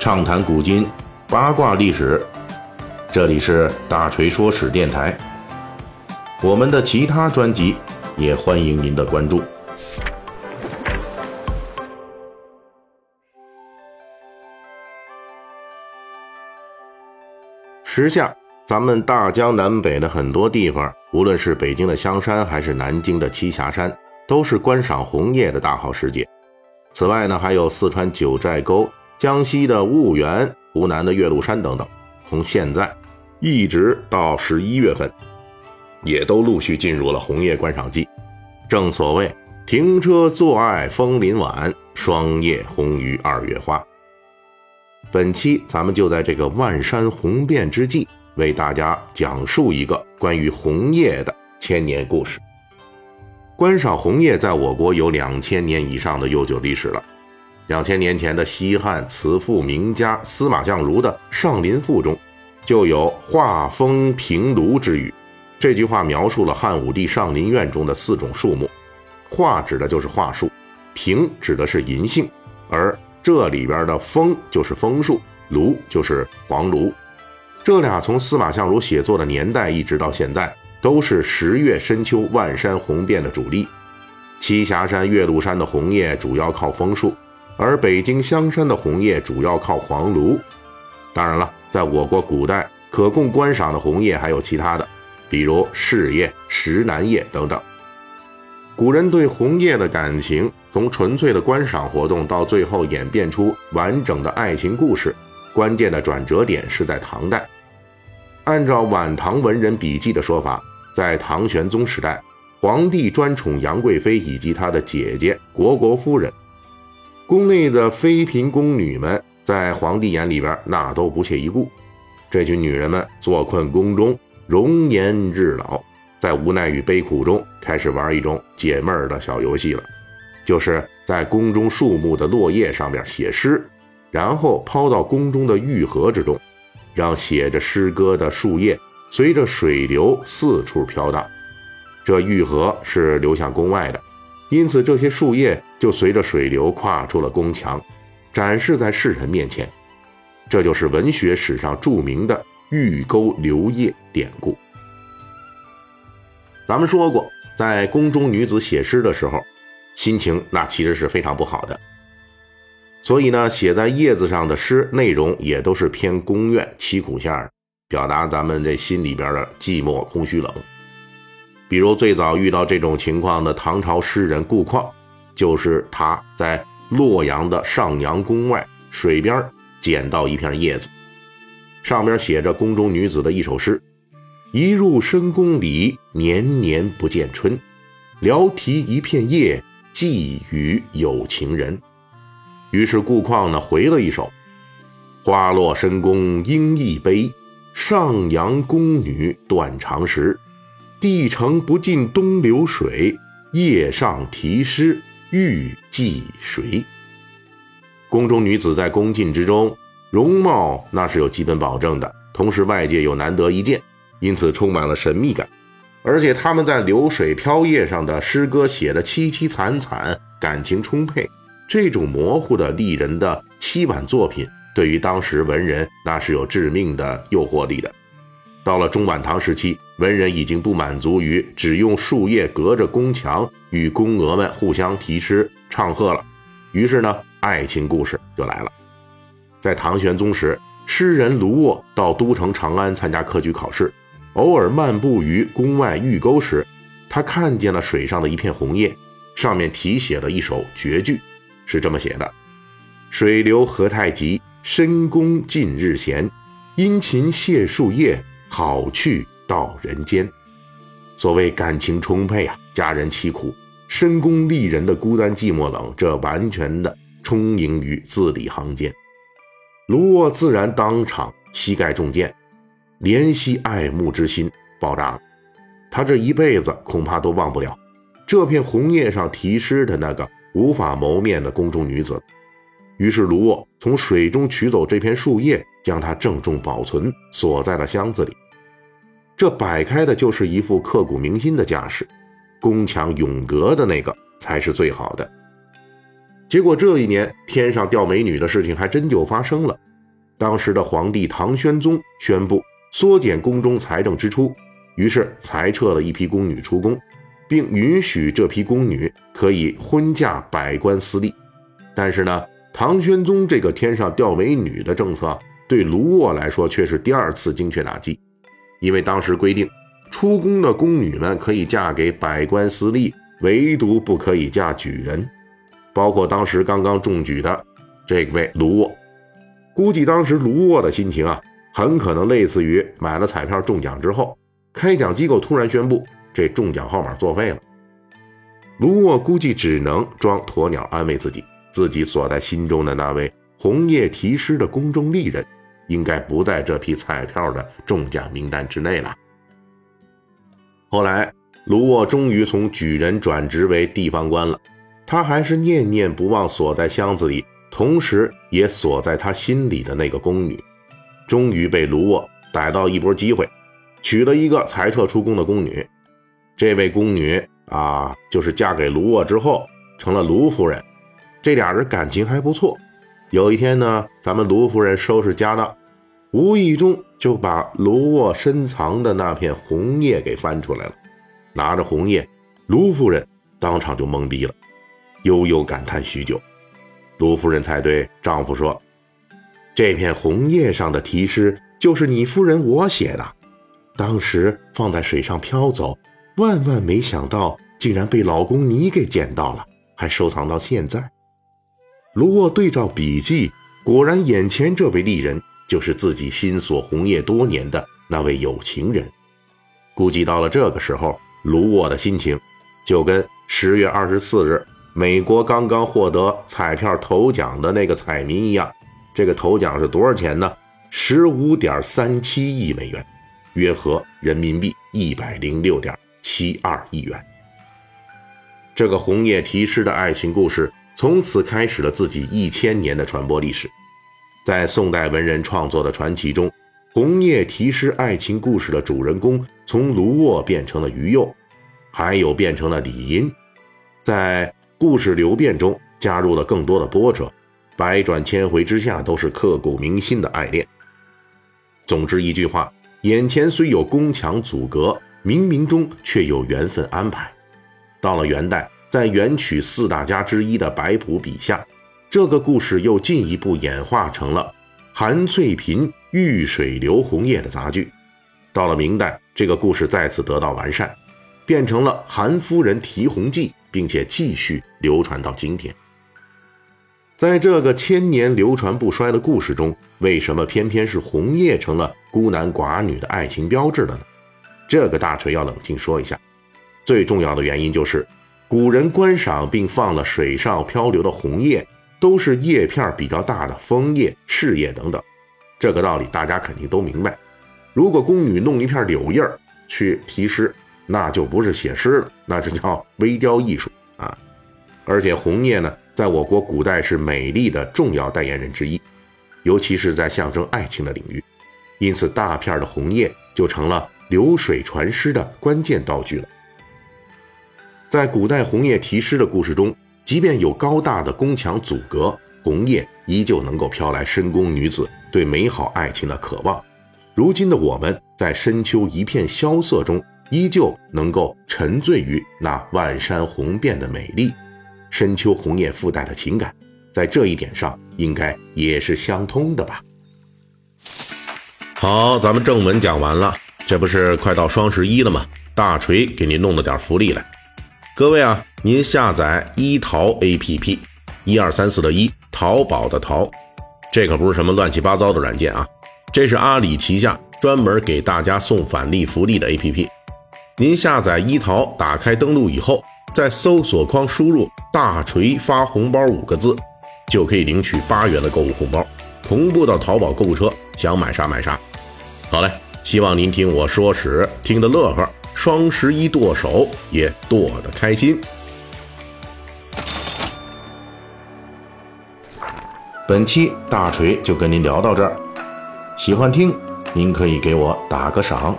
畅谈古今，八卦历史。这里是大锤说史电台。我们的其他专辑也欢迎您的关注。时下，咱们大江南北的很多地方，无论是北京的香山，还是南京的栖霞山，都是观赏红叶的大好时节。此外呢，还有四川九寨沟、江西的婺源、湖南的岳麓山等等，从现在一直到十一月份，也都陆续进入了红叶观赏季。正所谓“停车坐爱枫林晚，霜叶红于二月花”。本期咱们就在这个万山红遍之际，为大家讲述一个关于红叶的千年故事。观赏红叶在我国有两千年以上的悠久历史了。两千年前的西汉词赋名家司马相如的《上林赋》中，就有“画风平卢”之语。这句话描述了汉武帝上林苑中的四种树木，画指的就是桦树，平指的是银杏，而这里边的枫就是枫树，卢就是黄芦。这俩从司马相如写作的年代一直到现在。都是十月深秋万山红遍的主力。栖霞山、岳麓山的红叶主要靠枫树，而北京香山的红叶主要靠黄芦。当然了，在我国古代可供观赏的红叶还有其他的，比如柿叶、石楠叶等等。古人对红叶的感情，从纯粹的观赏活动到最后演变出完整的爱情故事，关键的转折点是在唐代。按照晚唐文人笔记的说法。在唐玄宗时代，皇帝专宠杨贵妃以及她的姐姐虢国夫人。宫内的妃嫔宫女们，在皇帝眼里边那都不屑一顾。这群女人们坐困宫中，容颜日老，在无奈与悲苦中，开始玩一种解闷儿的小游戏了，就是在宫中树木的落叶上面写诗，然后抛到宫中的玉河之中，让写着诗歌的树叶。随着水流四处飘荡，这玉河是流向宫外的，因此这些树叶就随着水流跨出了宫墙，展示在世人面前。这就是文学史上著名的“玉钩流叶”典故。咱们说过，在宫中女子写诗的时候，心情那其实是非常不好的，所以呢，写在叶子上的诗内容也都是偏宫怨凄苦线儿。表达咱们这心里边的寂寞、空虚、冷。比如最早遇到这种情况的唐朝诗人顾况，就是他在洛阳的上阳宫外水边捡到一片叶子，上边写着宫中女子的一首诗：“一入深宫里，年年不见春，聊题一片叶，寄与有情人。”于是顾况呢回了一首：“花落深宫应一杯。”上阳宫女断肠时，帝城不尽东流水。夜上题诗欲寄谁？宫中女子在宫禁之中，容貌那是有基本保证的，同时外界又难得一见，因此充满了神秘感。而且他们在流水飘叶上的诗歌写的凄凄惨惨，感情充沛，这种模糊的丽人的凄婉作品。对于当时文人，那是有致命的诱惑力的。到了中晚唐时期，文人已经不满足于只用树叶隔着宫墙与宫娥们互相题诗唱和了，于是呢，爱情故事就来了。在唐玄宗时，诗人卢沃到都城长安参加科举考试，偶尔漫步于宫外玉沟时，他看见了水上的一片红叶，上面题写了一首绝句，是这么写的：“水流何太急。”深宫近日闲，殷勤谢树叶，好去到人间。所谓感情充沛啊，佳人凄苦，深宫丽人的孤单寂寞冷，这完全的充盈于字里行间。卢沃自然当场膝盖中箭，怜惜爱慕之心爆炸了。他这一辈子恐怕都忘不了这片红叶上题诗的那个无法谋面的宫中女子。于是卢沃从水中取走这片树叶，将它郑重保存，锁在了箱子里。这摆开的就是一副刻骨铭心的架势，宫墙永隔的那个才是最好的。结果这一年天上掉美女的事情还真就发生了，当时的皇帝唐宣宗宣布缩减宫中财政支出，于是裁撤了一批宫女出宫，并允许这批宫女可以婚嫁百官私利。但是呢，唐玄宗这个天上掉美女的政策，对卢沃来说却是第二次精确打击，因为当时规定，出宫的宫女们可以嫁给百官私利，唯独不可以嫁举人，包括当时刚刚中举的这位卢沃。估计当时卢沃的心情啊，很可能类似于买了彩票中奖之后，开奖机构突然宣布这中奖号码作废了。卢沃估计只能装鸵鸟安慰自己，自己锁在心中的那位红叶题诗的宫中丽人，应该不在这批彩票的中奖名单之内了。后来，卢沃终于从举人转职为地方官了，他还是念念不忘锁在箱子里。同时，也锁在他心里的那个宫女，终于被卢沃逮到一波机会，娶了一个才撤出宫的宫女。这位宫女啊，就是嫁给卢沃之后成了卢夫人。这俩人感情还不错。有一天呢，咱们卢夫人收拾家当，无意中就把卢沃深藏的那片红叶给翻出来了。拿着红叶，卢夫人当场就懵逼了，悠悠感叹许久。卢夫人才对丈夫说：“这片红叶上的题诗就是你夫人我写的，当时放在水上飘走，万万没想到竟然被老公你给捡到了，还收藏到现在。”卢沃对照笔记，果然眼前这位丽人就是自己心锁红叶多年的那位有情人。估计到了这个时候，卢沃的心情就跟十月二十四日。美国刚刚获得彩票头奖的那个彩民一样，这个头奖是多少钱呢？十五点三七亿美元，约合人民币一百零六点七二亿元。这个红叶题诗的爱情故事从此开始了自己一千年的传播历史。在宋代文人创作的传奇中，红叶题诗爱情故事的主人公从卢沃变成了于右，还有变成了李银，在。故事流变中加入了更多的波折，百转千回之下都是刻骨铭心的爱恋。总之一句话，眼前虽有宫墙阻隔，冥冥中却有缘分安排。到了元代，在元曲四大家之一的白朴笔下，这个故事又进一步演化成了“韩翠屏遇水流红叶”的杂剧。到了明代，这个故事再次得到完善，变成了《韩夫人题红记》。并且继续流传到今天。在这个千年流传不衰的故事中，为什么偏偏是红叶成了孤男寡女的爱情标志了呢？这个大锤要冷静说一下。最重要的原因就是，古人观赏并放了水上漂流的红叶，都是叶片比较大的枫叶、柿叶等等。这个道理大家肯定都明白。如果宫女弄一片柳叶去题诗，那就不是写诗了，那就叫微雕艺术啊！而且红叶呢，在我国古代是美丽的重要代言人之一，尤其是在象征爱情的领域，因此大片的红叶就成了流水传诗的关键道具了。在古代红叶题诗的故事中，即便有高大的宫墙阻隔，红叶依旧能够飘来深宫女子对美好爱情的渴望。如今的我们，在深秋一片萧瑟中。依旧能够沉醉于那万山红遍的美丽，深秋红叶附带的情感，在这一点上应该也是相通的吧。好，咱们正文讲完了，这不是快到双十一了吗？大锤给您弄了点福利来，各位啊，您下载一淘 APP，一二三四的一，淘宝的淘，这可不是什么乱七八糟的软件啊，这是阿里旗下专门给大家送返利福利的 APP。您下载一淘，打开登录以后，在搜索框输入“大锤发红包”五个字，就可以领取八元的购物红包，同步到淘宝购物车，想买啥买啥。好嘞，希望您听我说史听得乐呵，双十一剁手也剁得开心。本期大锤就跟您聊到这儿，喜欢听您可以给我打个赏。